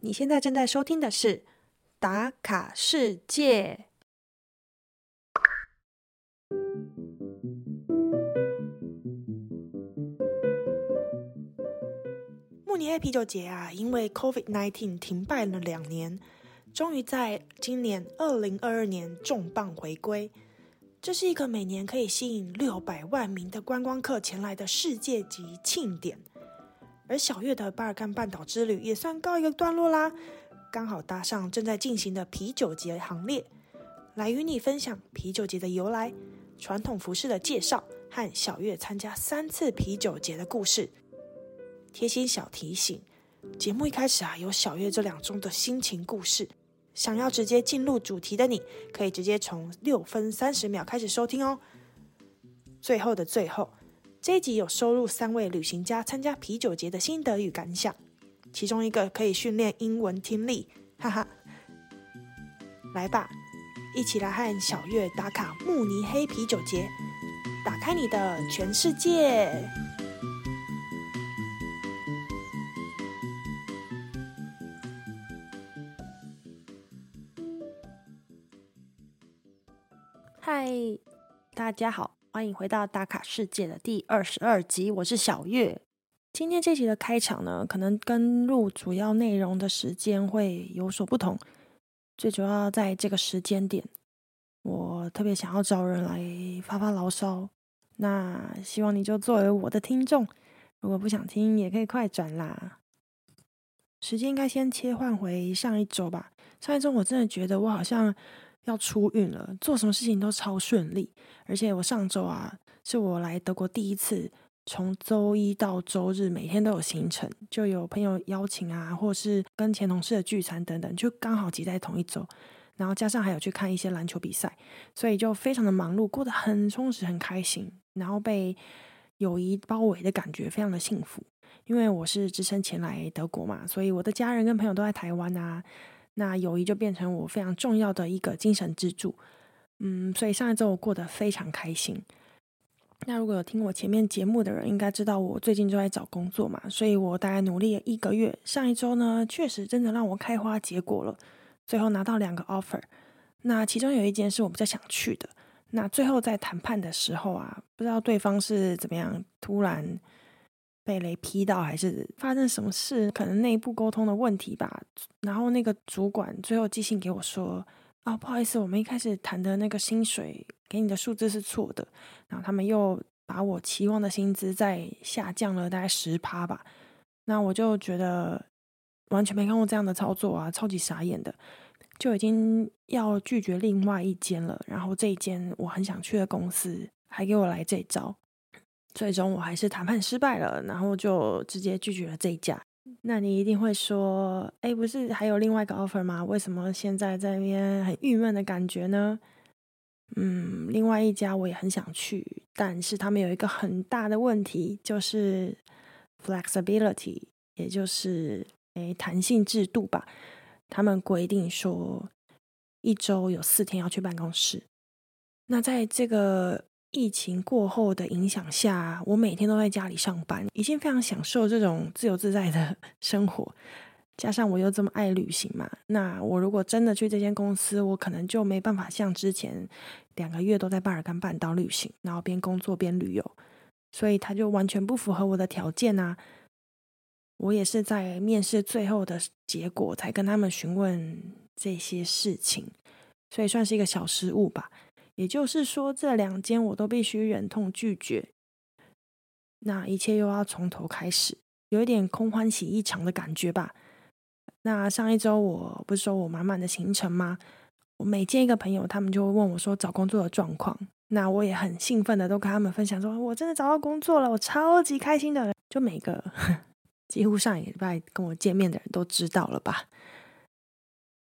你现在正在收听的是《打卡世界》。慕尼黑啤酒节啊，因为 COVID-19 停办了两年，终于在今年二零二二年重磅回归。这是一个每年可以吸引六百万名的观光客前来的世界级庆典。而小月的巴尔干半岛之旅也算告一个段落啦，刚好搭上正在进行的啤酒节行列，来与你分享啤酒节的由来、传统服饰的介绍和小月参加三次啤酒节的故事。贴心小提醒：节目一开始啊，有小月这两周的心情故事。想要直接进入主题的你，可以直接从六分三十秒开始收听哦。最后的最后。这一集有收录三位旅行家参加啤酒节的心得与感想，其中一个可以训练英文听力，哈哈。来吧，一起来和小月打卡慕尼黑啤酒节，打开你的全世界。嗨，大家好。欢迎回到打卡世界的第二十二集，我是小月。今天这集的开场呢，可能跟录主要内容的时间会有所不同。最主要在这个时间点，我特别想要找人来发发牢骚。那希望你就作为我的听众，如果不想听，也可以快转啦。时间应该先切换回上一周吧。上一周我真的觉得我好像。要出运了，做什么事情都超顺利。而且我上周啊，是我来德国第一次，从周一到周日每天都有行程，就有朋友邀请啊，或是跟前同事的聚餐等等，就刚好挤在同一周。然后加上还有去看一些篮球比赛，所以就非常的忙碌，过得很充实、很开心。然后被友谊包围的感觉非常的幸福，因为我是只身前来德国嘛，所以我的家人跟朋友都在台湾啊。那友谊就变成我非常重要的一个精神支柱，嗯，所以上一周我过得非常开心。那如果有听我前面节目的人，应该知道我最近就在找工作嘛，所以我大概努力了一个月。上一周呢，确实真的让我开花结果了，最后拿到两个 offer。那其中有一件是我比较想去的。那最后在谈判的时候啊，不知道对方是怎么样突然。被雷劈到，还是发生什么事？可能内部沟通的问题吧。然后那个主管最后寄信给我说：“哦，不好意思，我们一开始谈的那个薪水给你的数字是错的。”然后他们又把我期望的薪资再下降了大概十趴吧。那我就觉得完全没看过这样的操作啊，超级傻眼的，就已经要拒绝另外一间了。然后这一间我很想去的公司还给我来这招。最终我还是谈判失败了，然后就直接拒绝了这一家。那你一定会说，哎，不是还有另外一个 offer 吗？为什么现在在那边很郁闷的感觉呢？嗯，另外一家我也很想去，但是他们有一个很大的问题，就是 flexibility，也就是诶弹性制度吧。他们规定说一周有四天要去办公室。那在这个疫情过后的影响下，我每天都在家里上班，已经非常享受这种自由自在的 生活。加上我又这么爱旅行嘛，那我如果真的去这间公司，我可能就没办法像之前两个月都在巴尔干半岛旅行，然后边工作边旅游，所以他就完全不符合我的条件啊。我也是在面试最后的结果才跟他们询问这些事情，所以算是一个小失误吧。也就是说，这两间我都必须忍痛拒绝，那一切又要从头开始，有一点空欢喜一场的感觉吧。那上一周我不是说我满满的行程吗？我每见一个朋友，他们就会问我说找工作的状况，那我也很兴奋的都跟他们分享说，我真的找到工作了，我超级开心的。就每个几乎上一礼拜跟我见面的人都知道了吧。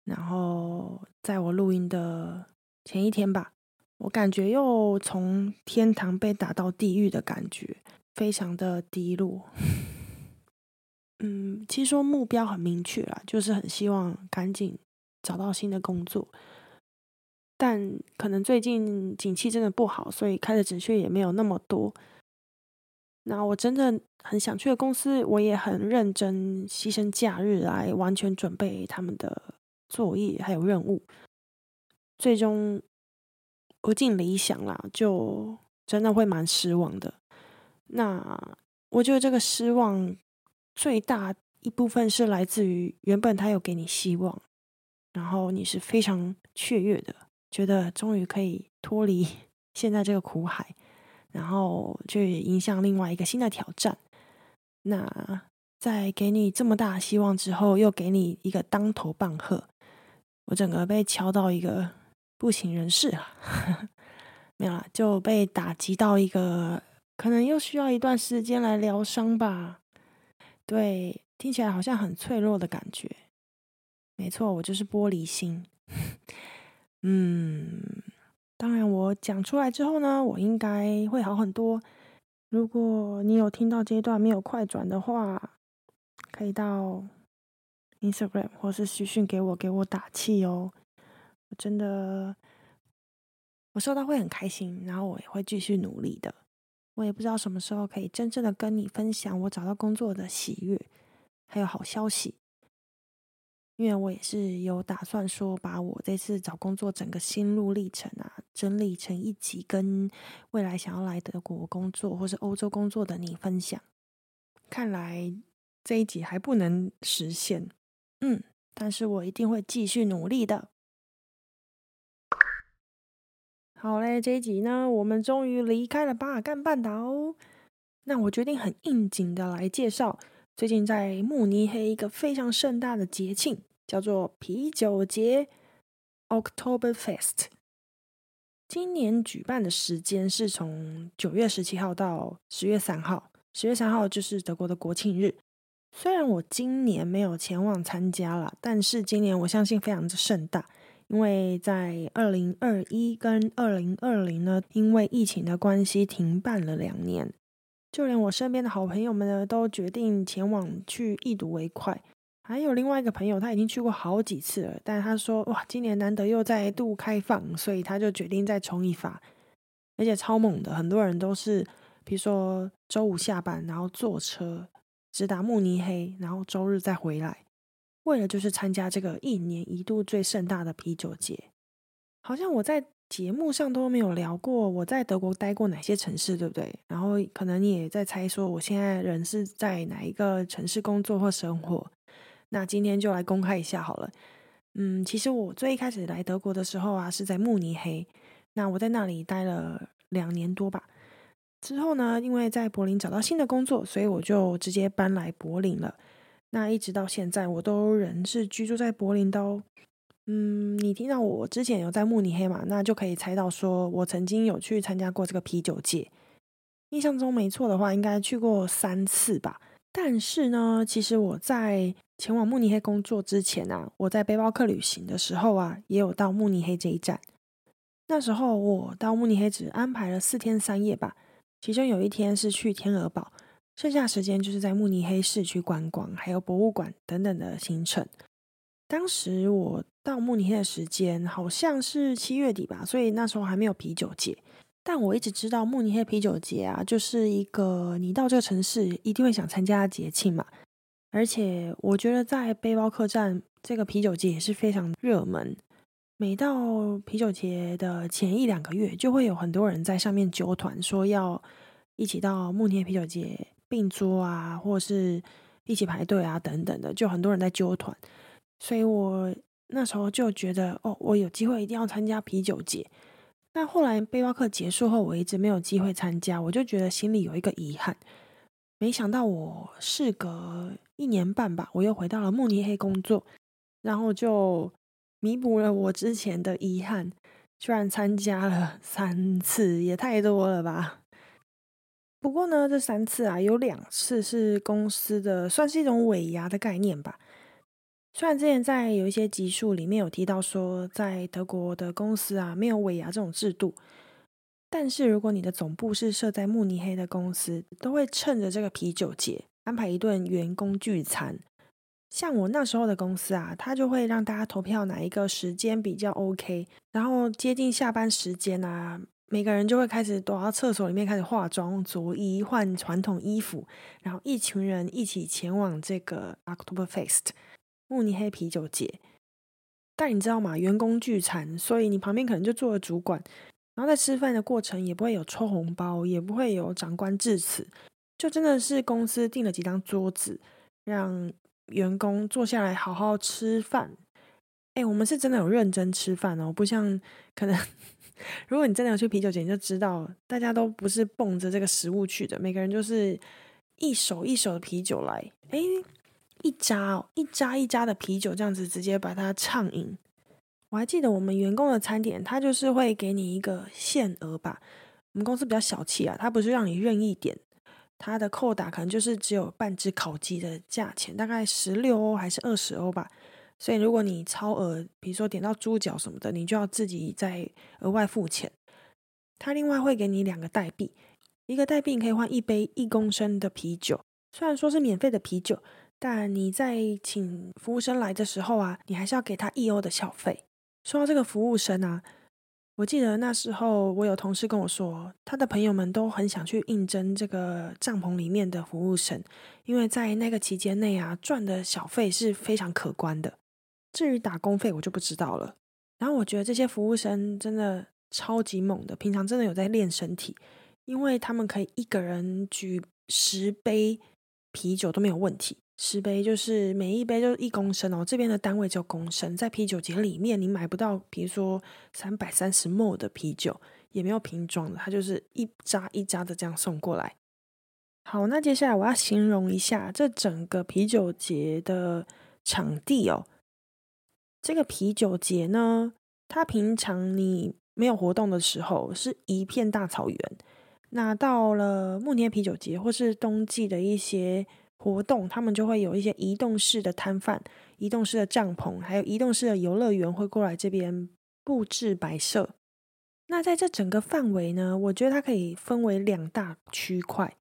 然后在我录音的前一天吧。我感觉又从天堂被打到地狱的感觉，非常的低落。嗯，其实说目标很明确啦，就是很希望赶紧找到新的工作。但可能最近景气真的不好，所以开的职缺也没有那么多。那我真的很想去的公司，我也很认真牺牲假日来完全准备他们的作业还有任务，最终不尽理想啦，就真的会蛮失望的。那我觉得这个失望最大一部分是来自于原本他有给你希望，然后你是非常雀跃的，觉得终于可以脱离 现在这个苦海。然后去迎向另外一个新的挑战。那在给你这么大希望之后，又给你一个当头棒喝，我整个被敲到一个不省人事啊！没有啦，就被打击到一个可能又需要一段时间来疗伤吧。对，听起来好像很脆弱的感觉。没错，我就是玻璃心。嗯。当然，我讲出来之后呢，我应该会好很多。如果你有听到这一段没有快转的话，可以到 Instagram 或是私讯给我，给我打气哦。真的，我收到会很开心，然后我也会继续努力的。我也不知道什么时候可以真正的跟你分享我找到工作的喜悦，还有好消息。因为我也是有打算说，把我这次找工作整个心路历程啊，整理成一集，跟未来想要来德国工作或是欧洲工作的你分享。看来这一集还不能实现，嗯，但是我一定会继续努力的。好嘞，这一集呢，我们终于离开了巴尔干半岛哦，那我决定很应景的来介绍最近在慕尼黑一个非常盛大的节庆。叫做啤酒节 （October Fest）。今年举办的时间是从九月十七号到十月三号。十月三号就是德国的国庆日。虽然我今年没有前往参加了，但是今年我相信非常的盛大，因为在二零二一跟二零二零呢，因为疫情的关系停办了两年，就连我身边的好朋友们呢，都决定前往去一睹为快。还有另外一个朋友，他已经去过好几次了，但他说哇，今年难得又再度开放，所以他就决定再冲一发，而且超猛的，很多人都是，比如说周五下班，然后坐车直达慕尼黑，然后周日再回来，为了就是参加这个一年一度最盛大的啤酒节。好像我在节目上都没有聊过我在德国待过哪些城市，对不对？然后可能你也在猜说我现在人是在哪一个城市工作或生活。那今天就来公开一下好了。嗯，其实我最一开始来德国的时候啊，是在慕尼黑。那我在那里待了两年多吧。之后呢，因为在柏林找到新的工作，所以我就直接搬来柏林了。那一直到现在，我都仍是居住在柏林的。嗯，你听到我之前有在慕尼黑嘛？那就可以猜到，说我曾经有去参加过这个啤酒节。印象中没错的话，应该去过三次吧。但是呢，其实我在前往慕尼黑工作之前啊，我在背包客旅行的时候啊，也有到慕尼黑这一站。那时候我到慕尼黑只安排了四天三夜吧，其中有一天是去天鹅堡，剩下时间就是在慕尼黑市区观光，还有博物馆等等的行程。当时我到慕尼黑的时间好像是七月底吧，所以那时候还没有啤酒节。但我一直知道慕尼黑啤酒节啊，就是一个你到这个城市一定会想参加的节庆嘛。而且我觉得在背包客栈这个啤酒节也是非常热门。每到啤酒节的前一两个月，就会有很多人在上面揪团，说要一起到慕尼黑啤酒节并桌啊，或是一起排队啊等等的，就很多人在揪团。所以我那时候就觉得，哦，我有机会一定要参加啤酒节。那后来背包客结束后，我一直没有机会参加，我就觉得心里有一个遗憾。没想到我事隔一年半吧，我又回到了慕尼黑工作，然后就弥补了我之前的遗憾，居然参加了三次，也太多了吧？不过呢，这三次啊，有两次是公司的，算是一种尾牙的概念吧。虽然之前在有一些集数里面有提到说，在德国的公司啊没有尾牙这种制度，但是如果你的总部是设在慕尼黑的公司，都会趁着这个啤酒节安排一顿员工聚餐。像我那时候的公司啊，他就会让大家投票哪一个时间比较 OK，然后接近下班时间啊，每个人就会开始躲到厕所里面开始化妆、着衣、换传统衣服，然后一群人一起前往这个 October Fest 慕尼黑啤酒节。但你知道吗？员工聚餐，所以你旁边可能就坐了主管，然后在吃饭的过程也不会有抽红包，也不会有长官致辞，就真的是公司订了几张桌子，让员工坐下来好好吃饭。哎，我们是真的有认真吃饭哦，不像可能，如果你真的要去啤酒节，你就知道大家都不是蹦着这个食物去的，每个人就是一手一手的啤酒来，哎，一扎哦，一扎一扎的啤酒这样子直接把它畅饮。我还记得我们员工的餐点，他就是会给你一个限额吧。我们公司比较小气啊，他不是让你任意点，他的扣打可能就是只有半只烤鸡的价钱，大概十六欧还是二十欧吧。所以如果你超额，比如说点到猪脚什么的，你就要自己再额外付钱。他另外会给你两个代币，一个代币可以换一杯一公升的啤酒。虽然说是免费的啤酒，但你在请服务生来的时候啊，你还是要给他一欧的小费。说到这个服务生啊，我记得那时候我有同事跟我说，他的朋友们都很想去应征这个帐篷里面的服务生，因为在那个期间内啊，赚的小费是非常可观的。至于打工费，我就不知道了。然后我觉得这些服务生真的超级猛的，平常真的有在练身体，因为他们可以一个人举十杯啤酒都没有问题。十杯就是每一杯就是一公升哦，这边的单位叫公升。在啤酒节里面，你买不到，比如说三百三十 ml 的啤酒，也没有瓶装的，它就是一扎一扎的这样送过来。好，那接下来我要形容一下这整个啤酒节的场地哦。这个啤酒节呢，它平常你没有活动的时候是一片大草原。那到了慕尼黑啤酒节或是冬季的一些活动，他们就会有一些移动式的摊贩、移动式的帐篷，还有移动式的游乐园会过来这边布置摆设。那在这整个范围呢，我觉得它可以分为两大区块。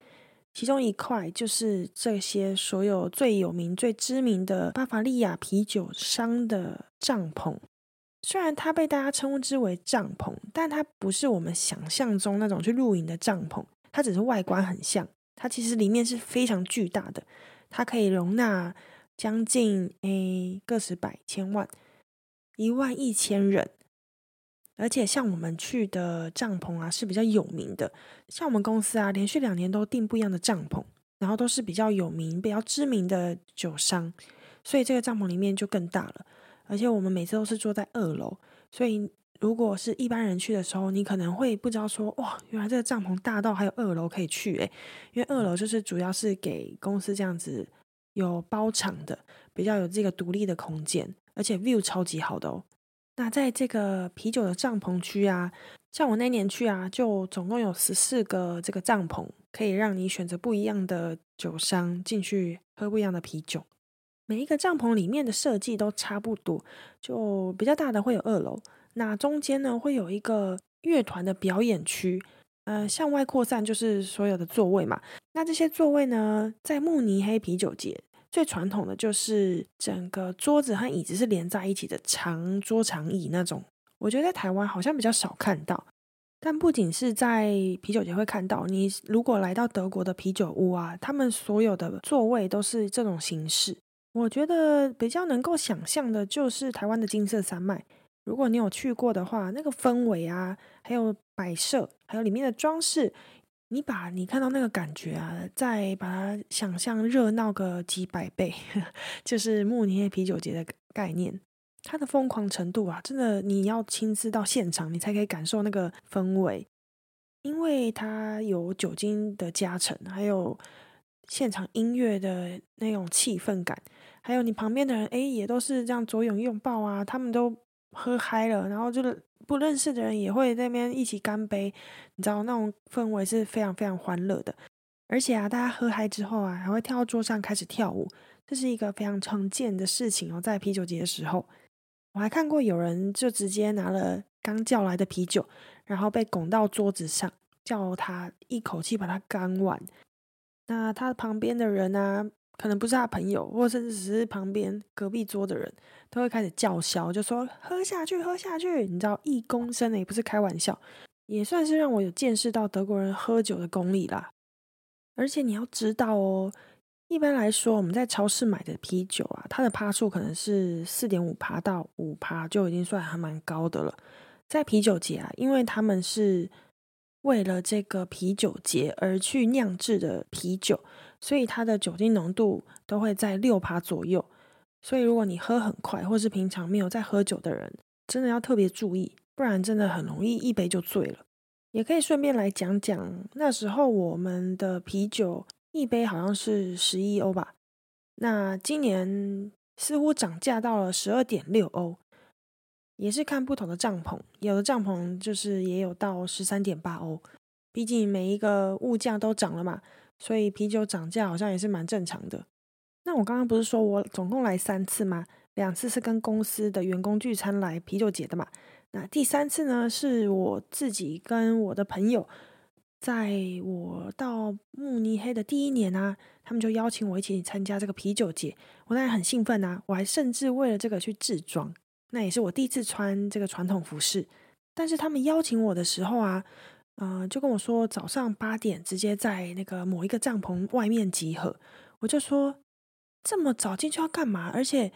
其中一块就是这些所有最有名、最知名的巴伐利亚啤酒商的帐篷。虽然它被大家称之为帐篷，但它不是我们想象中那种去露营的帐篷。它只是外观很像，它其实里面是非常巨大的。它可以容纳将近诶个十百千万一万一千人。而且像我们去的帐篷啊是比较有名的，像我们公司啊连续两年都订不一样的帐篷，然后都是比较有名、比较知名的酒商，所以这个帐篷里面就更大了。而且我们每次都是坐在二楼，所以如果是一般人去的时候，你可能会不知道说哇，原来这个帐篷大到还有二楼可以去诶，因为二楼就是主要是给公司这样子有包场的，比较有这个独立的空间，而且 view 超级好的哦。那在这个啤酒的帐篷区啊，像我那年去啊，就总共有十四个这个帐篷，可以让你选择不一样的酒商进去喝不一样的啤酒。每一个帐篷里面的设计都差不多，就比较大的会有二楼，那中间呢会有一个乐团的表演区，呃，向外扩散就是所有的座位嘛。那这些座位呢，在慕尼黑啤酒节。最传统的就是整个桌子和椅子是连在一起的长桌长椅那种，我觉得在台湾好像比较少看到。但不仅是在啤酒节会看到，你如果来到德国的啤酒屋啊，他们所有的座位都是这种形式。我觉得比较能够想象的就是台湾的金色山脉，如果你有去过的话，那个氛围啊，还有摆设，还有里面的装饰。你把你看到那个感觉啊，再把它想象热闹个几百倍，就是慕尼黑啤酒节的概念。它的疯狂程度啊，真的你要亲自到现场，你才可以感受那个氛围，因为它有酒精的加成，还有现场音乐的那种气氛感，还有你旁边的人，哎，也都是这样左拥右抱啊，他们都喝嗨了，然后就是。不认识的人也会在那边一起干杯，你知道那种氛围是非常非常欢乐的。而且啊，大家喝嗨之后啊，还会跳到桌上开始跳舞，这是一个非常常见的事情哦。在啤酒节的时候，我还看过有人就直接拿了刚叫来的啤酒，然后被拱到桌子上，叫他一口气把它干完。那他旁边的人呢？可能不是他朋友，或者只是旁边隔壁桌的人，都会开始叫嚣，就说喝下去，喝下去。你知道一公升也不是开玩笑，也算是让我有见识到德国人喝酒的功力啦。而且你要知道哦，一般来说我们在超市买的啤酒啊，它的趴数可能是四点五趴到五趴，就已经算还蛮高的了。在啤酒节啊，因为他们是为了这个啤酒节而去酿制的啤酒，所以它的酒精浓度都会在六趴左右。所以如果你喝很快，或是平常没有在喝酒的人，真的要特别注意，不然真的很容易一杯就醉了。也可以顺便来讲讲，那时候我们的啤酒一杯好像是十一欧吧，那今年似乎涨价到了十二点六欧，也是看不同的帐篷，有的帐篷就是也有到十三点八欧。毕竟每一个物价都涨了嘛，所以啤酒涨价好像也是蛮正常的。那我刚刚不是说我总共来三次吗？两次是跟公司的员工聚餐来啤酒节的嘛。那第三次呢，是我自己跟我的朋友，在我到慕尼黑的第一年啊，他们就邀请我一起参加这个啤酒节，我当然很兴奋啊，我还甚至为了这个去制装，那也是我第一次穿这个传统服饰。但是他们邀请我的时候啊，嗯，就跟我说早上八点直接在那个某一个帐篷外面集合，我就说这么早进去要干嘛？而且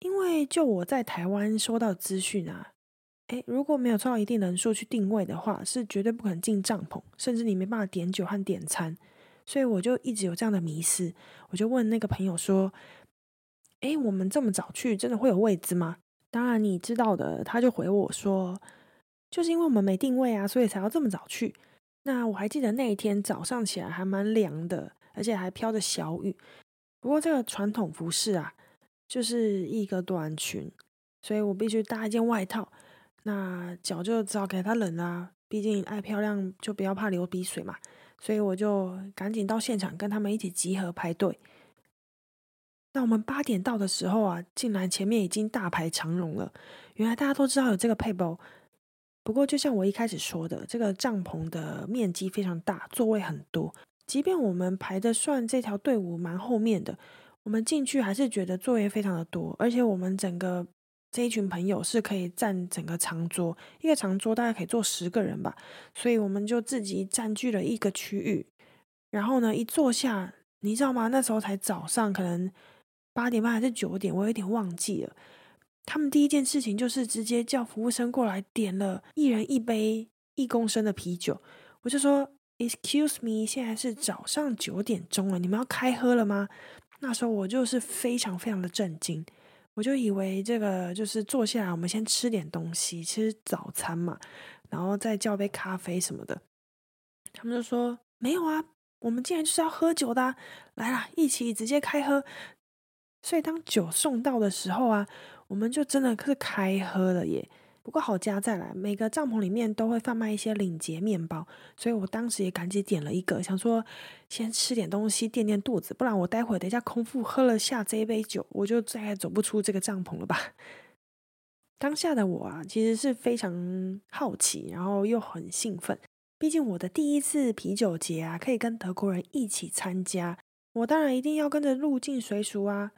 因为就我在台湾收到资讯啊。哎，如果没有凑到一定人数去定位的话，是绝对不可能进帐篷，甚至你没办法点酒和点餐。所以我就一直有这样的迷失，我就问那个朋友说：“哎，我们这么早去，真的会有位置吗？”当然你知道的，他就回我说：“就是因为我们没定位啊，所以才要这么早去。”那我还记得那一天早上起来还蛮凉的，而且还飘着小雨。不过这个传统服饰啊，就是一个短裙，所以我必须搭一件外套。那脚就只好给他冷啦，毕竟爱漂亮就不要怕流鼻水嘛。所以我就赶紧到现场跟他们一起集合排队。那我们八点到的时候啊，竟然前面已经大排长龙了。原来大家都知道有这个配包，不过就像我一开始说的，这个帐篷的面积非常大，座位很多。即便我们排的算这条队伍蛮后面的，我们进去还是觉得座位非常的多，而且我们整个。这一群朋友是可以占整个长桌，一个长桌大概可以坐十个人吧，所以我们就自己占据了一个区域。然后呢，一坐下，你知道吗？那时候才早上，可能八点半还是九点，我有点忘记了。他们第一件事情就是直接叫服务生过来点了一人一杯一公升的啤酒。我就说：“Excuse me，现在是早上九点钟了，你们要开喝了吗？”那时候我就是非常非常的震惊。我就以为这个就是坐下来，我们先吃点东西，吃早餐嘛，然后再叫杯咖啡什么的。他们就说没有啊，我们竟然就是要喝酒的，来啦，一起直接开喝。所以当酒送到的时候啊，我们就真的是开喝了耶。不过好加再来，每个帐篷里面都会贩卖一些领结面包，所以我当时也赶紧点了一个，想说先吃点东西垫垫肚子，不然我待会等一下空腹喝了下这杯酒，我就再也走不出这个帐篷了吧。当下的我啊，其实是非常好奇，然后又很兴奋，毕竟我的第一次啤酒节啊，可以跟德国人一起参加，我当然一定要跟着入境随俗啊。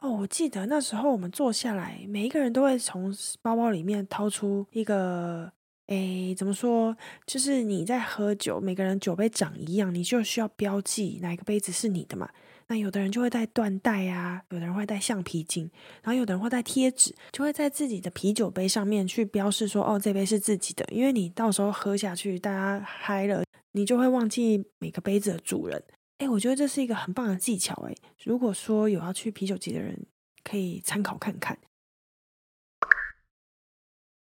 哦，我记得那时候我们坐下来，每一个人都会从包包里面掏出一个，诶，怎么说？就是你在喝酒，每个人酒杯长一样，你就需要标记哪个杯子是你的嘛。那有的人就会带缎带啊，有的人会带橡皮筋，然后有的人会带贴纸，就会在自己的啤酒杯上面去标示说，哦，这杯是自己的。因为你到时候喝下去，大家嗨了，你就会忘记每个杯子的主人。哎，我觉得这是一个很棒的技巧。哎，如果说有要去啤酒节的人，可以参考看看。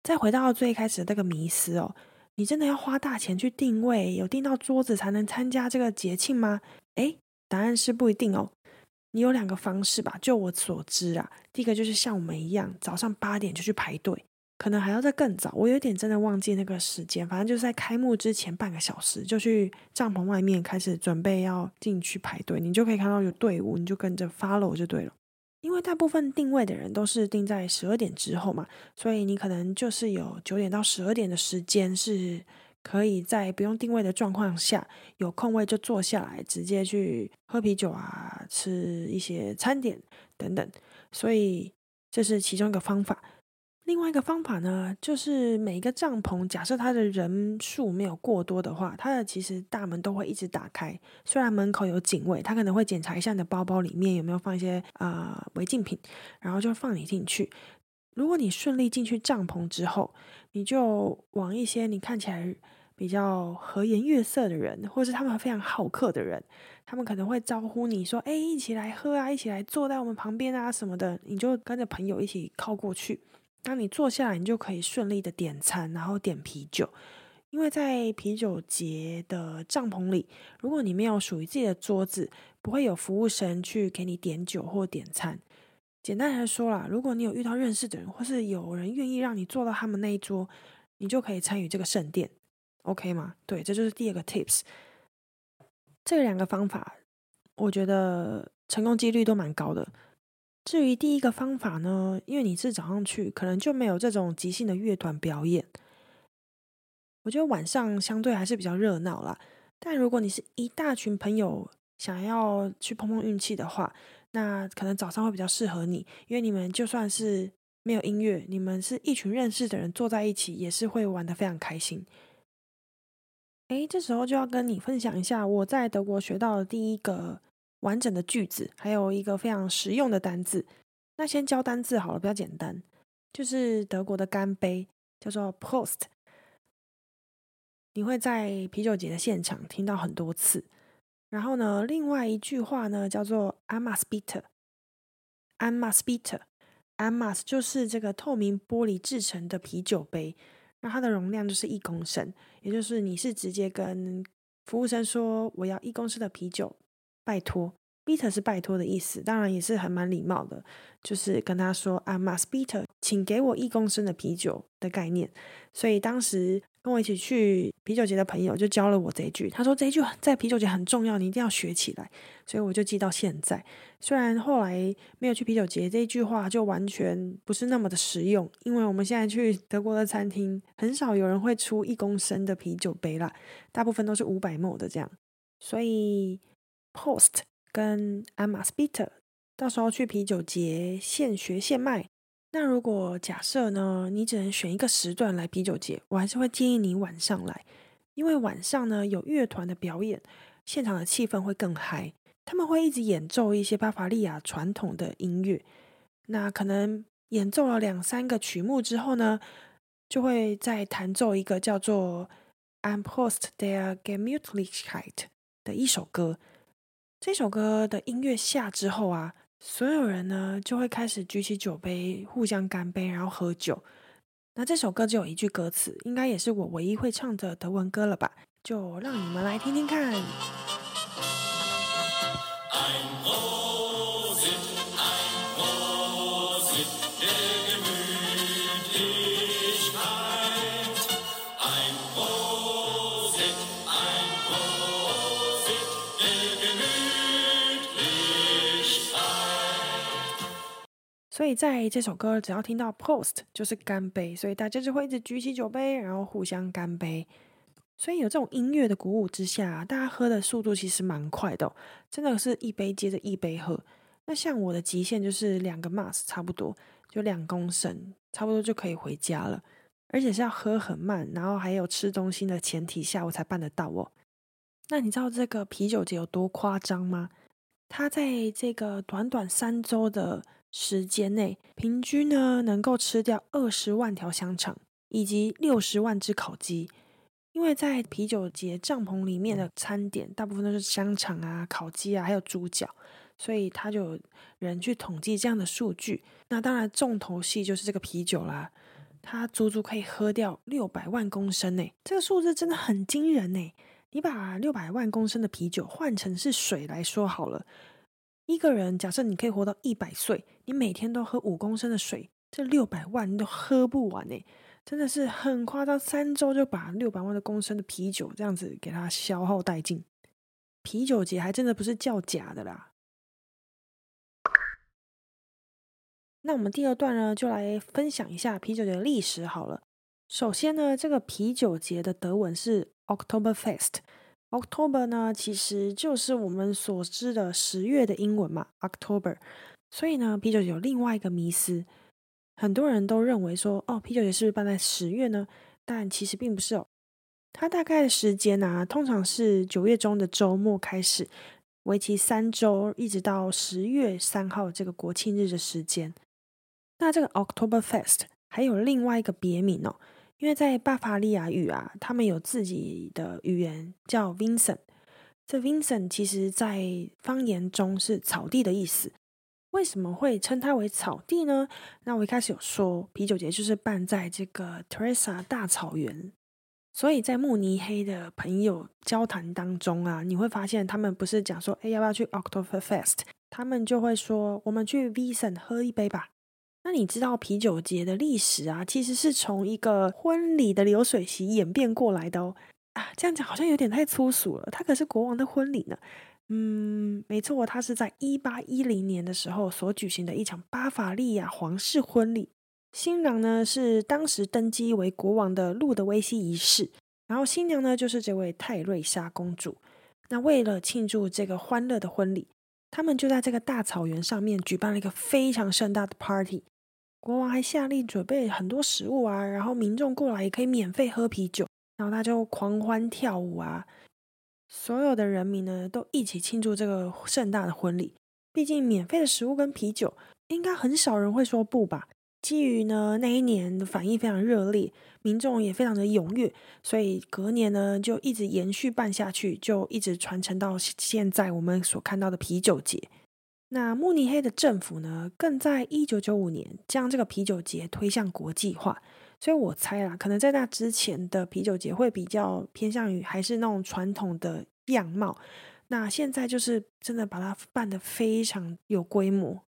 再回到最开始的那个迷思哦，你真的要花大钱去定位，有订到桌子才能参加这个节庆吗？哎，答案是不一定哦。你有两个方式吧，就我所知啊，第一个就是像我们一样，早上八点就去排队。可能还要再更早，我有点真的忘记那个时间。反正就是在开幕之前半个小时，就去帐篷外面开始准备要进去排队。你就可以看到有队伍，你就跟着 follow 就对了。因为大部分定位的人都是定在十二点之后嘛，所以你可能就是有九点到十二点的时间，是可以在不用定位的状况下有空位就坐下来，直接去喝啤酒啊，吃一些餐点等等。所以这是其中一个方法。另外一个方法呢，就是每一个帐篷，假设它的人数没有过多的话，它的其实大门都会一直打开。虽然门口有警卫，他可能会检查一下你的包包里面有没有放一些啊违禁品，然后就放你进去。如果你顺利进去帐篷之后，你就往一些你看起来比较和颜悦色的人，或是他们非常好客的人，他们可能会招呼你说：“哎，一起来喝啊，一起来坐在我们旁边啊什么的。”你就跟着朋友一起靠过去。当你坐下来，你就可以顺利的点餐，然后点啤酒。因为在啤酒节的帐篷里，如果你没有属于自己的桌子，不会有服务生去给你点酒或点餐。简单来说啦，如果你有遇到认识的人，或是有人愿意让你坐到他们那一桌，你就可以参与这个盛典，OK 吗？对，这就是第二个 tips。这两个方法，我觉得成功几率都蛮高的。至于第一个方法呢，因为你是早上去，可能就没有这种即兴的乐团表演。我觉得晚上相对还是比较热闹啦。但如果你是一大群朋友想要去碰碰运气的话，那可能早上会比较适合你，因为你们就算是没有音乐，你们是一群认识的人坐在一起，也是会玩的非常开心。诶，这时候就要跟你分享一下我在德国学到的第一个。完整的句子，还有一个非常实用的单字。那先教单字好了，比较简单，就是德国的干杯，叫做 Post。你会在啤酒节的现场听到很多次。然后呢，另外一句话呢，叫做 a m a s b i t e r a m a s b i t e r a m a s 就是这个透明玻璃制成的啤酒杯，那它的容量就是一公升，也就是你是直接跟服务生说我要一公升的啤酒。拜托，bitter 是拜托的意思，当然也是很蛮礼貌的，就是跟他说 I must bitter，请给我一公升的啤酒的概念。所以当时跟我一起去啤酒节的朋友就教了我这一句，他说这一句在啤酒节很重要，你一定要学起来。所以我就记到现在。虽然后来没有去啤酒节，这一句话就完全不是那么的实用，因为我们现在去德国的餐厅，很少有人会出一公升的啤酒杯啦，大部分都是五百 ml 的这样，所以。Post 跟 a m a s b i t e r 到时候去啤酒节现学现卖。那如果假设呢，你只能选一个时段来啤酒节，我还是会建议你晚上来，因为晚上呢有乐团的表演，现场的气氛会更嗨。他们会一直演奏一些巴伐利亚传统的音乐。那可能演奏了两三个曲目之后呢，就会再弹奏一个叫做 Am Post der Gemütlichkeit 的一首歌。这首歌的音乐下之后啊，所有人呢就会开始举起酒杯，互相干杯，然后喝酒。那这首歌只有一句歌词，应该也是我唯一会唱的德文歌了吧？就让你们来听听看。所以在这首歌，只要听到 post 就是干杯，所以大家就会一直举起酒杯，然后互相干杯。所以有这种音乐的鼓舞之下，大家喝的速度其实蛮快的，真的是一杯接着一杯喝。那像我的极限就是两个 mass 差不多，就两公升，差不多就可以回家了。而且是要喝很慢，然后还有吃东西的前提下，我才办得到哦。那你知道这个啤酒节有多夸张吗？它在这个短短三周的。时间内，平均呢能够吃掉二十万条香肠以及六十万只烤鸡。因为在啤酒节帐篷里面的餐点，大部分都是香肠啊、烤鸡啊，还有猪脚，所以他就有人去统计这样的数据。那当然，重头戏就是这个啤酒啦，它足足可以喝掉六百万公升呢。这个数字真的很惊人呢。你把六百万公升的啤酒换成是水来说好了。一个人假设你可以活到一百岁，你每天都喝五公升的水，这六百万你都喝不完呢，真的是很夸张。三周就把六百万的公升的啤酒这样子给它消耗殆尽，啤酒节还真的不是叫假的啦。那我们第二段呢，就来分享一下啤酒节的历史好了。首先呢，这个啤酒节的德文是 Oktoberfest。October 呢，其实就是我们所知的十月的英文嘛，October。所以呢，啤酒有另外一个迷思，很多人都认为说，哦，啤酒节是不是办在十月呢？但其实并不是哦。它大概的时间呢，通常是九月中的周末开始，为期三周，一直到十月三号这个国庆日的时间。那这个 October Fest 还有另外一个别名哦，因为在巴伐利亚语啊，他们有自己的语言叫 Vincent。这 Vincent 其实在方言中是草地的意思。为什么会称它为草地呢？那我一开始有说，啤酒节就是办在这个 Teresa 大草原。所以在慕尼黑的朋友交谈当中啊，你会发现他们不是讲说，哎，要不要去 October Fest？他们就会说，我们去 Vincent 喝一杯吧。那你知道啤酒节的历史啊，其实是从一个婚礼的流水席演变过来的哦。啊，这样讲好像有点太粗俗了。它可是国王的婚礼呢。嗯，没错，它是在一八一零年的时候所举行的一场巴伐利亚皇室婚礼。新郎呢是当时登基为国王的路德维希一世，然后新娘呢就是这位泰瑞莎公主。那为了庆祝这个欢乐的婚礼，他们就在这个大草原上面举办了一个非常盛大的 party。国王还下令准备很多食物啊，然后民众过来也可以免费喝啤酒，然后他就狂欢跳舞啊。所有的人民呢都一起庆祝这个盛大的婚礼。毕竟免费的食物跟啤酒，应该很少人会说不吧。基于呢那一年的反应非常热烈，民众也非常的踊跃，所以隔年呢就一直延续办下去，就一直传承到现在我们所看到的啤酒节。那慕尼黑的政府呢，更在一九九五年将这个啤酒节推向国际化。所以我猜啦，可能在那之前的啤酒节会比较偏向于还是那种传统的样貌。那现在就是真的把它办得非常有规模。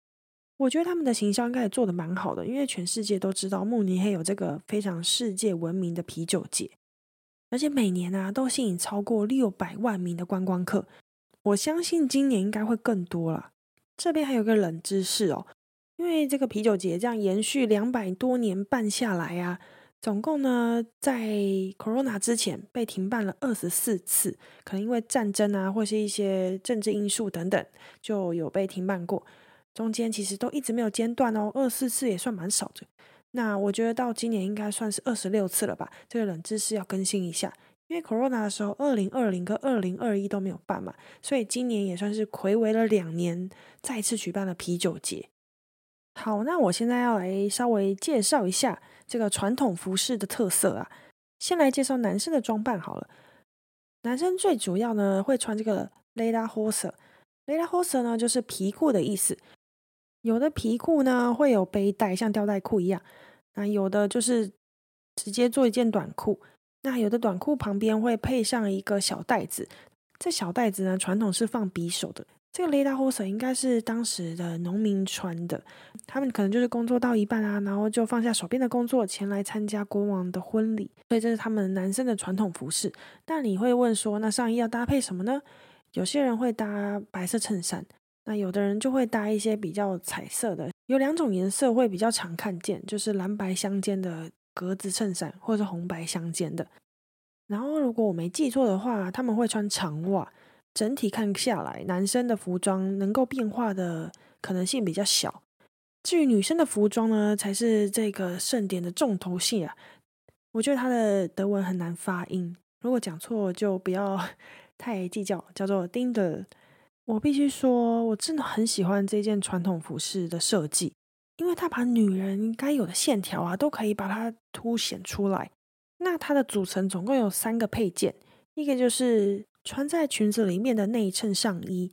我觉得他们的行销应该也做的蛮好的，因为全世界都知道慕尼黑有这个非常世界闻名的啤酒节，而且每年啊都吸引超过六百万名的观光客。我相信今年应该会更多了。这边还有个冷知识哦，因为这个啤酒节这样延续两百多年办下来啊，总共呢在 Corona 之前被停办了二十四次，可能因为战争啊或是一些政治因素等等，就有被停办过。中间其实都一直没有间断哦，二十四次也算蛮少的。那我觉得到今年应该算是二十六次了吧？这个冷知识要更新一下，因为 Corona 的时候，二零二零跟二零二一都没有办嘛，所以今年也算是暌违了两年，再次举办了啤酒节。好，那我现在要来稍微介绍一下这个传统服饰的特色啊。先来介绍男生的装扮好了，男生最主要呢会穿这个 Lederhosen，Lederhosen 呢就是皮裤的意思。有的皮裤呢会有背带，像吊带裤一样；那有的就是直接做一件短裤。那有的短裤旁边会配上一个小袋子，这小袋子呢传统是放匕首的。这个 Leda Horse 应该是当时的农民穿的，他们可能就是工作到一半啊，然后就放下手边的工作，前来参加国王的婚礼，所以这是他们男生的传统服饰。那你会问说，那上衣要搭配什么呢？有些人会搭白色衬衫。那有的人就会搭一些比较彩色的，有两种颜色会比较常看见，就是蓝白相间的格子衬衫，或者是红白相间的。然后如果我没记错的话，他们会穿长袜。整体看下来，男生的服装能够变化的可能性比较小。至于女生的服装呢，才是这个盛典的重头戏啊。我觉得他的德文很难发音，如果讲错就不要 太计较，叫做 Dinder。我必须说，我真的很喜欢这件传统服饰的设计，因为它把女人该有的线条啊，都可以把它凸显出来。那它的组成总共有三个配件，一个就是穿在裙子里面的内衬上衣。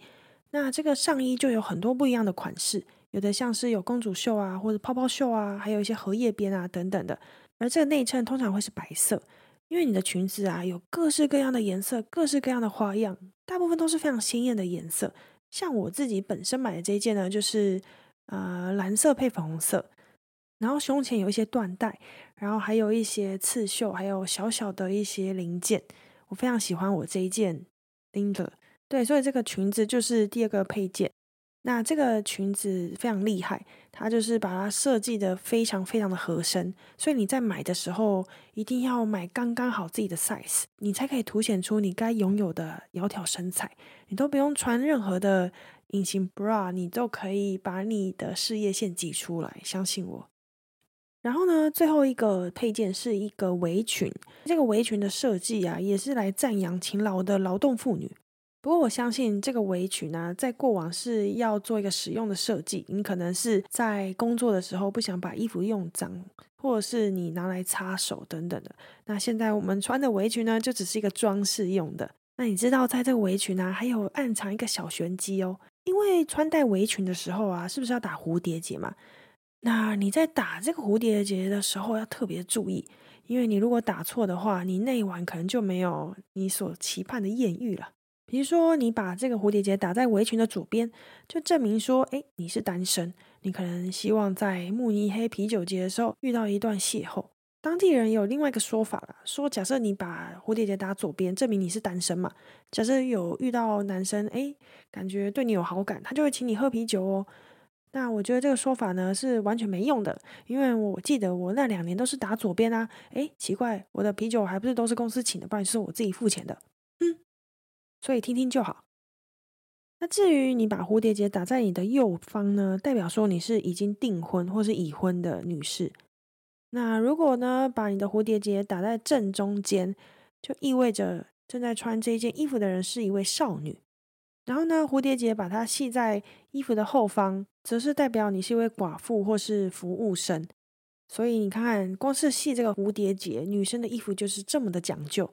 那这个上衣就有很多不一样的款式，有的像是有公主袖啊，或者泡泡袖啊，还有一些荷叶边啊等等的。而这个内衬通常会是白色。因为你的裙子啊，有各式各样的颜色，各式各样的花样，大部分都是非常鲜艳的颜色。像我自己本身买的这一件呢，就是呃蓝色配粉红色，然后胸前有一些缎带，然后还有一些刺绣，还有小小的一些零件。我非常喜欢我这一件 Linda，对，所以这个裙子就是第二个配件。那这个裙子非常厉害，它就是把它设计的非常非常的合身，所以你在买的时候一定要买刚刚好自己的 size，你才可以凸显出你该拥有的窈窕身材。你都不用穿任何的隐形 bra，你都可以把你的事业线挤出来，相信我。然后呢，最后一个配件是一个围裙。这个围裙的设计啊，也是来赞扬勤劳的劳动妇女。不过我相信这个围裙呢，在过往是要做一个使用的设计。你可能是在工作的时候不想把衣服用脏，或者是你拿来擦手等等的。那现在我们穿的围裙呢，就只是一个装饰用的。那你知道，在这个围裙呢，还有暗藏一个小玄机哦。因为穿戴围裙的时候啊，是不是要打蝴蝶结嘛？那你在打这个蝴蝶结的时候要特别注意，因为你如果打错的话，你那一晚可能就没有你所期盼的艳遇了。比如说，你把这个蝴蝶结打在围裙的左边，就证明说，哎，你是单身。你可能希望在慕尼黑啤酒节的时候遇到一段邂逅。当地人有另外一个说法了，说假设你把蝴蝶结打左边，证明你是单身嘛。假设有遇到男生，哎，感觉对你有好感，他就会请你喝啤酒哦。那我觉得这个说法呢是完全没用的，因为我记得我那两年都是打左边啊。诶，奇怪，我的啤酒还不是都是公司请的，不然是我自己付钱的。嗯，所以听听就好。那至于你把蝴蝶结打在你的右方呢，代表说你是已经订婚或是已婚的女士。那如果呢，把你的蝴蝶结打在正中间，就意味着正在穿这一件衣服的人是一位少女。然后呢，蝴蝶结把它系在衣服的后方，则是代表你是一位寡妇或是服务生。所以你看看，光是系这个蝴蝶结，女生的衣服就是这么的讲究。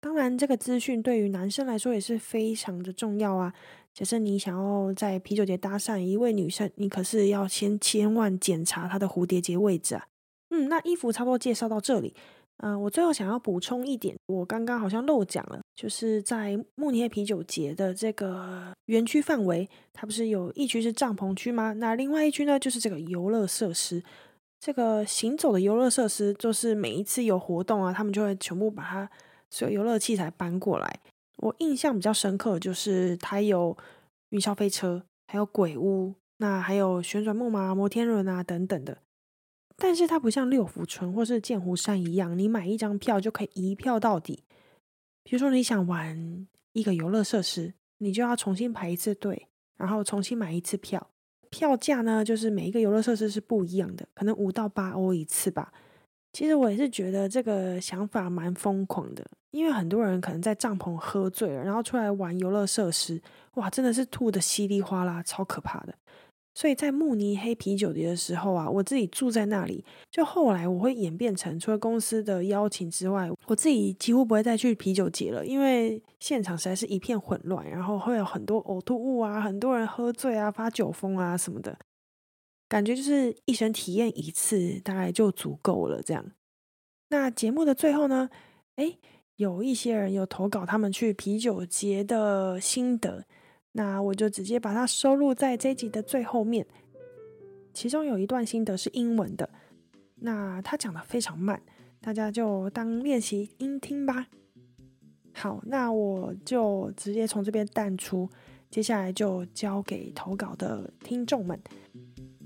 当然，这个资讯对于男生来说也是非常的重要啊。假设你想要在啤酒节搭讪一位女生，你可是要先千万检查她的蝴蝶结位置啊。嗯，那衣服差不多介绍到这里。嗯，我最后想要补充一点，我刚刚好像漏讲了，就是在慕尼黑啤酒节的这个园区范围，它不是有一区是帐篷区吗？那另外一区呢，就是这个游乐设施。这个行走的游乐设施，就是每一次有活动啊，他们就会全部把它所有游乐器材搬过来。我印象比较深刻，就是它有云霄飞车，还有鬼屋，那还有旋转木马、摩天轮啊等等的。但是它不像六福村或是剑湖山一样，你买一张票就可以一票到底。比如说你想玩一个游乐设施，你就要重新排一次队，然后重新买一次票。票价呢，就是每一个游乐设施是不一样的，可能五到八欧一次吧。其实我也是觉得这个想法蛮疯狂的，因为很多人可能在帐篷喝醉了，然后出来玩游乐设施，哇，真的是吐的稀里哗啦，超可怕的。所以在慕尼黑啤酒节的时候啊，我自己住在那里。就后来我会演变成，除了公司的邀请之外，我自己几乎不会再去啤酒节了，因为现场实在是一片混乱，然后会有很多呕吐物啊，很多人喝醉啊，发酒疯啊什么的，感觉就是一生体验一次大概就足够了。这样，那节目的最后呢，诶，有一些人有投稿他们去啤酒节的心得。那我就直接把它收录在这一集的最后面。其中有一段心得是英文的，那他讲的非常慢，大家就当练习音听吧。好，那我就直接从这边淡出，接下来就交给投稿的听众们。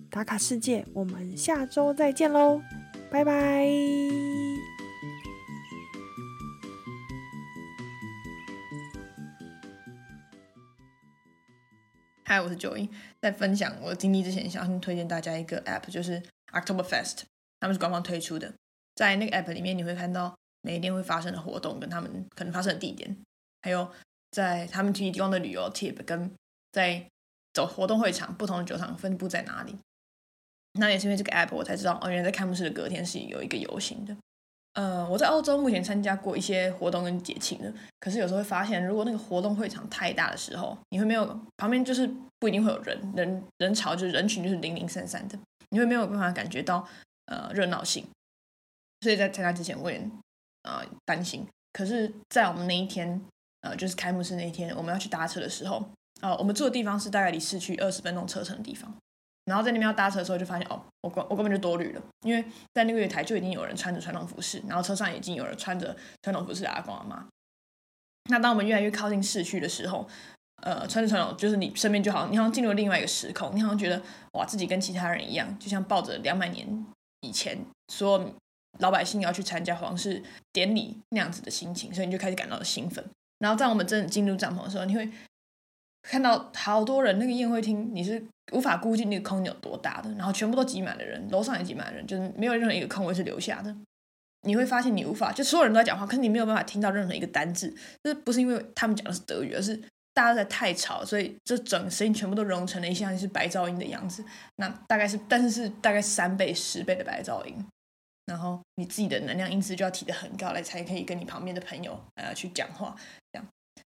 打卡世界，我们下周再见喽，拜拜。嗨，我是九音，在分享我的经历之前，想先推荐大家一个 App，就是 October Fest，他们是官方推出的。在那个 App 里面，你会看到每一天会发生的活动，跟他们可能发生的地点，还有在他们提供的旅游 tip，跟在走活动会场不同的酒厂分布在哪里。那也是因为这个 App，我才知道哦，原来在开幕式的隔天是有一个游行的。呃，我在欧洲目前参加过一些活动跟节庆的，可是有时候会发现，如果那个活动会场太大的时候，你会没有旁边就是不一定会有人，人人潮就是人群就是零零散散的，你会没有办法感觉到呃热闹性。所以在参加之前，我也呃担心。可是，在我们那一天，呃，就是开幕式那一天，我们要去搭车的时候，呃，我们住的地方是大概离市区二十分钟车程的地方。然后在那边要搭车的时候，就发现哦，我我根本就多虑了，因为在那个月台就已经有人穿着传统服饰，然后车上已经有人穿着传统服饰的阿公阿妈。那当我们越来越靠近市区的时候，呃，穿着传统就是你身边就好你好像进入另外一个时空，你好像觉得哇，自己跟其他人一样，就像抱着两百年以前所有老百姓要去参加皇室典礼那样子的心情，所以你就开始感到兴奋。然后在我们真的进入帐篷的时候，你会看到好多人，那个宴会厅你是无法估计那个空有多大的，然后全部都挤满了人，楼上也挤满了人，就是没有任何一个空位是留下的。你会发现你无法，就所有人都在讲话，可是你没有办法听到任何一个单字，这不是因为他们讲的是德语，而是大家在太吵，所以这整声音全部都融成了一像是白噪音的样子。那大概是，但是是大概三倍、十倍的白噪音。然后你自己的能量因子就要提得很高，来才可以跟你旁边的朋友呃去讲话这样。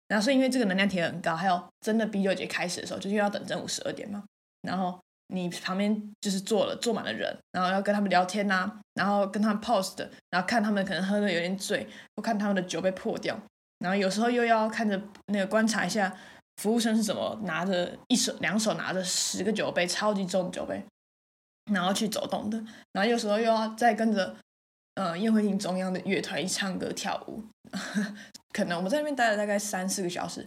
然后所以因为这个能量提得很高，还有真的啤酒节开始的时候，就是要等正午十二点嘛。然后你旁边就是坐了坐满了人，然后要跟他们聊天呐，然后跟他们 post，然后看他们可能喝的有点醉，或看他们的酒被破掉，然后有时候又要看着那个观察一下服务生是怎么拿着一手两手拿着十个酒杯，超级重的酒杯。然后去走动的，然后有时候又要再跟着，呃，宴会厅中央的乐团一唱歌跳舞，可能我们在那边待了大概三四个小时，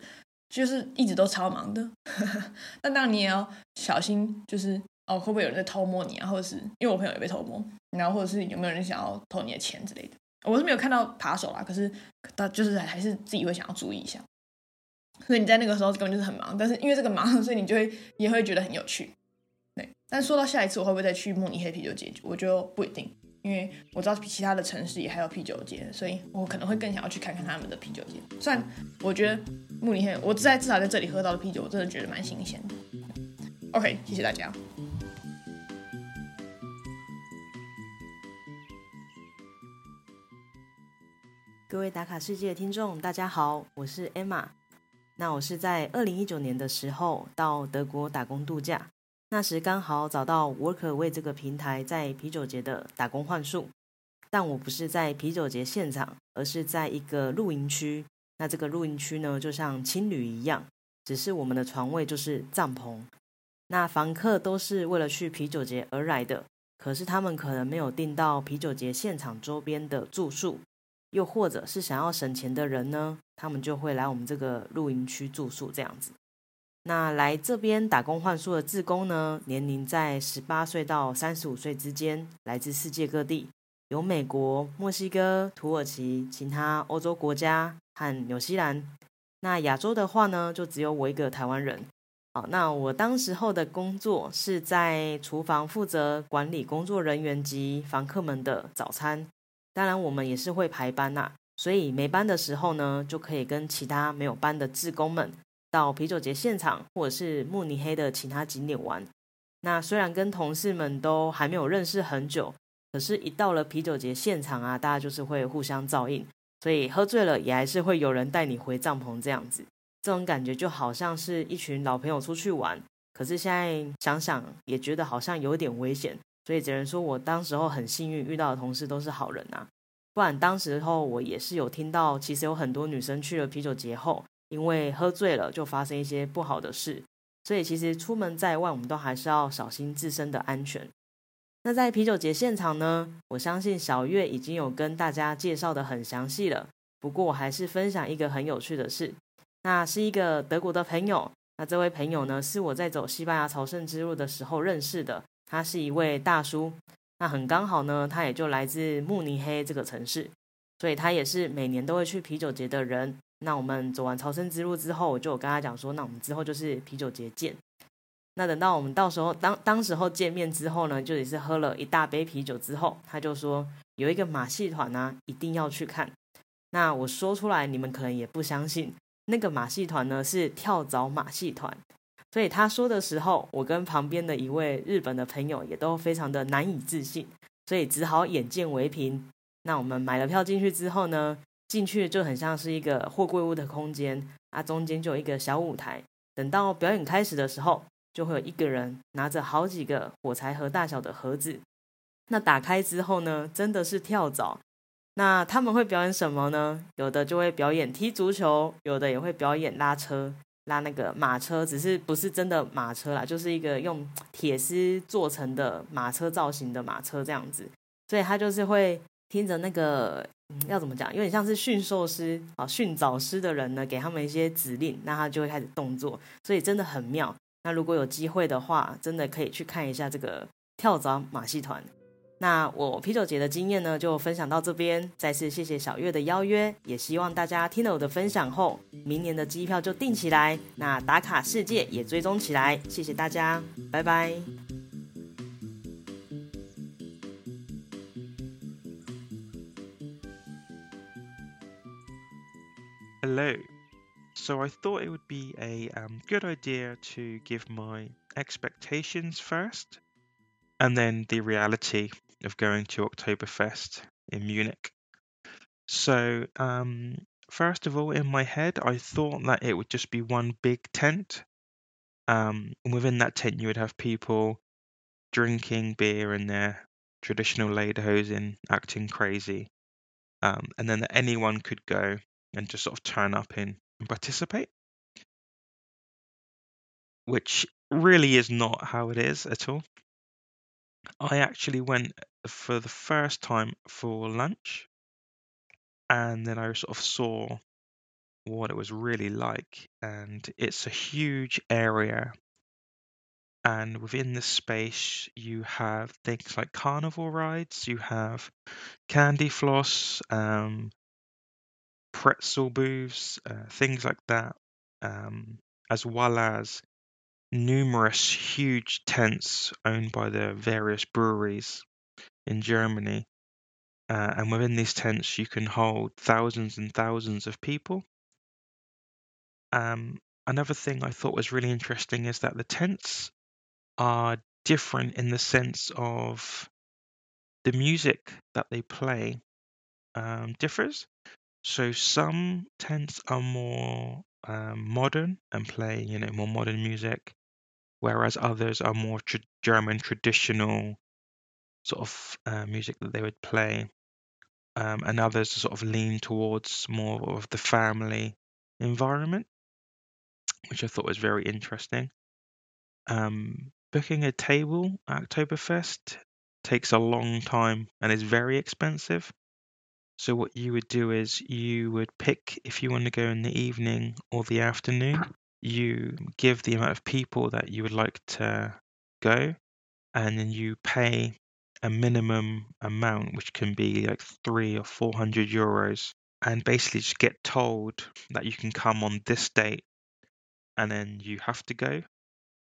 就是一直都超忙的。但当然你也要小心，就是哦，会不会有人在偷摸你啊？或者是因为我朋友也被偷摸，然后或者是有没有人想要偷你的钱之类的？我是没有看到扒手啦，可是他就是还是自己会想要注意一下。所以你在那个时候根本就是很忙，但是因为这个忙，所以你就会也会觉得很有趣。对但说到下一次我会不会再去慕尼黑啤酒节，我就不一定，因为我知道其他的城市也还有啤酒节，所以我可能会更想要去看看他们的啤酒节。虽然我觉得慕尼黑，我在至少在这里喝到的啤酒，我真的觉得蛮新鲜的。OK，谢谢大家。各位打卡世界的听众，大家好，我是 Emma。那我是在二零一九年的时候到德国打工度假。那时刚好找到 Workaway 这个平台在啤酒节的打工换宿，但我不是在啤酒节现场，而是在一个露营区。那这个露营区呢，就像青旅一样，只是我们的床位就是帐篷。那房客都是为了去啤酒节而来的，可是他们可能没有订到啤酒节现场周边的住宿，又或者是想要省钱的人呢，他们就会来我们这个露营区住宿这样子。那来这边打工换宿的志工呢，年龄在十八岁到三十五岁之间，来自世界各地，有美国、墨西哥、土耳其、其他欧洲国家和纽西兰。那亚洲的话呢，就只有我一个台湾人。好，那我当时候的工作是在厨房负责管理工作人员及房客们的早餐。当然，我们也是会排班呐，所以没班的时候呢，就可以跟其他没有班的志工们。到啤酒节现场，或者是慕尼黑的其他景点玩。那虽然跟同事们都还没有认识很久，可是，一到了啤酒节现场啊，大家就是会互相照应，所以喝醉了也还是会有人带你回帐篷这样子。这种感觉就好像是一群老朋友出去玩。可是现在想想，也觉得好像有点危险，所以只能说我当时候很幸运，遇到的同事都是好人啊。不然当时候我也是有听到，其实有很多女生去了啤酒节后。因为喝醉了就发生一些不好的事，所以其实出门在外，我们都还是要小心自身的安全。那在啤酒节现场呢，我相信小月已经有跟大家介绍的很详细了。不过我还是分享一个很有趣的事，那是一个德国的朋友。那这位朋友呢，是我在走西班牙朝圣之路的时候认识的，他是一位大叔。那很刚好呢，他也就来自慕尼黑这个城市，所以他也是每年都会去啤酒节的人。那我们走完朝圣之路之后，我就有跟他讲说，那我们之后就是啤酒节见。那等到我们到时候当当时候见面之后呢，就也是喝了一大杯啤酒之后，他就说有一个马戏团呢，一定要去看。那我说出来，你们可能也不相信，那个马戏团呢是跳蚤马戏团。所以他说的时候，我跟旁边的一位日本的朋友也都非常的难以置信，所以只好眼见为凭。那我们买了票进去之后呢？进去就很像是一个货柜屋的空间啊，中间就有一个小舞台。等到表演开始的时候，就会有一个人拿着好几个火柴盒大小的盒子。那打开之后呢，真的是跳蚤。那他们会表演什么呢？有的就会表演踢足球，有的也会表演拉车，拉那个马车，只是不是真的马车啦，就是一个用铁丝做成的马车造型的马车这样子。所以他就是会听着那个。要怎么讲？有点像是驯兽师啊，驯藻师的人呢，给他们一些指令，那他就会开始动作，所以真的很妙。那如果有机会的话，真的可以去看一下这个跳蚤马戏团。那我啤酒节的经验呢，就分享到这边。再次谢谢小月的邀约，也希望大家听了我的分享后，明年的机票就订起来，那打卡世界也追踪起来。谢谢大家，拜拜。Hello. So I thought it would be a um, good idea to give my expectations first, and then the reality of going to Oktoberfest in Munich. So, um, first of all, in my head, I thought that it would just be one big tent. Um, and within that tent, you would have people drinking beer in their traditional lederhosen, acting crazy. Um, and then anyone could go and just sort of turn up in and participate, which really is not how it is at all. I actually went for the first time for lunch, and then I sort of saw what it was really like, and it's a huge area. And within this space, you have things like carnival rides, you have candy floss, um, pretzel booths, uh, things like that, um, as well as numerous huge tents owned by the various breweries in Germany. Uh, and within these tents, you can hold thousands and thousands of people. Um, another thing I thought was really interesting is that the tents are different in the sense of the music that they play um, differs. So some tents are more um, modern and play, you know, more modern music, whereas others are more tra- German traditional sort of uh, music that they would play, um, and others sort of lean towards more of the family environment, which I thought was very interesting. Um, booking a table at Oktoberfest takes a long time and is very expensive. So what you would do is you would pick if you want to go in the evening or the afternoon. You give the amount of people that you would like to go, and then you pay a minimum amount, which can be like three or four hundred euros, and basically just get told that you can come on this date, and then you have to go.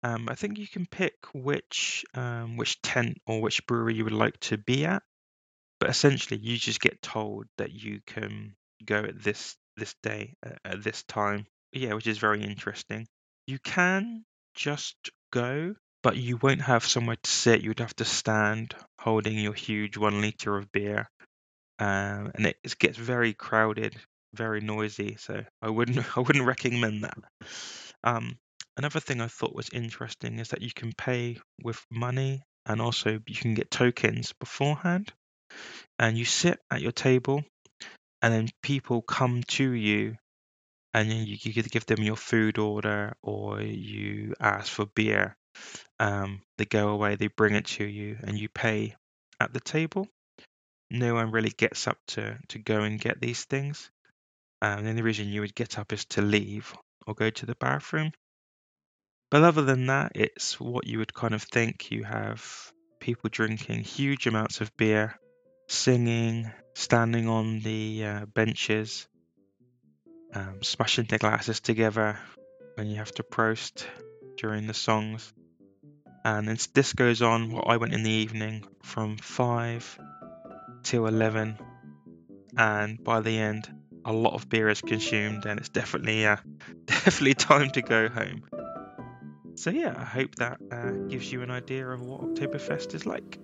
Um, I think you can pick which um, which tent or which brewery you would like to be at, but essentially you just get told that you can go at this this day at, this time. Yeah, which is very interesting. You can just go, but you won't have somewhere to sit. You'd have to stand holding your huge one liter of beer, um, and it, it gets very crowded, very noisy. So I wouldn't I wouldn't recommend that. Um, another thing I thought was interesting is that you can pay with money and also you can get tokens beforehand. And you sit at your table, and then people come to you, and then you, you could give them your food order or you ask for beer. Um, they go away, they bring it to you, and you pay at the table. No one really gets up to, to go and get these things. Um, the only reason you would get up is to leave or go to the bathroom. But other than that, it's what you would kind of think. You have people drinking huge amounts of beer, singing, standing on the uh, benches, um, smashing their glasses together when you have to prost during the songs. And this goes on. Well, I went in the evening from 5 till 11, and by the end, a lot of beer is consumed, and it's definitely uh, definitely time to go home. So yeah, I hope that uh, gives you an idea of what Oktoberfest is like.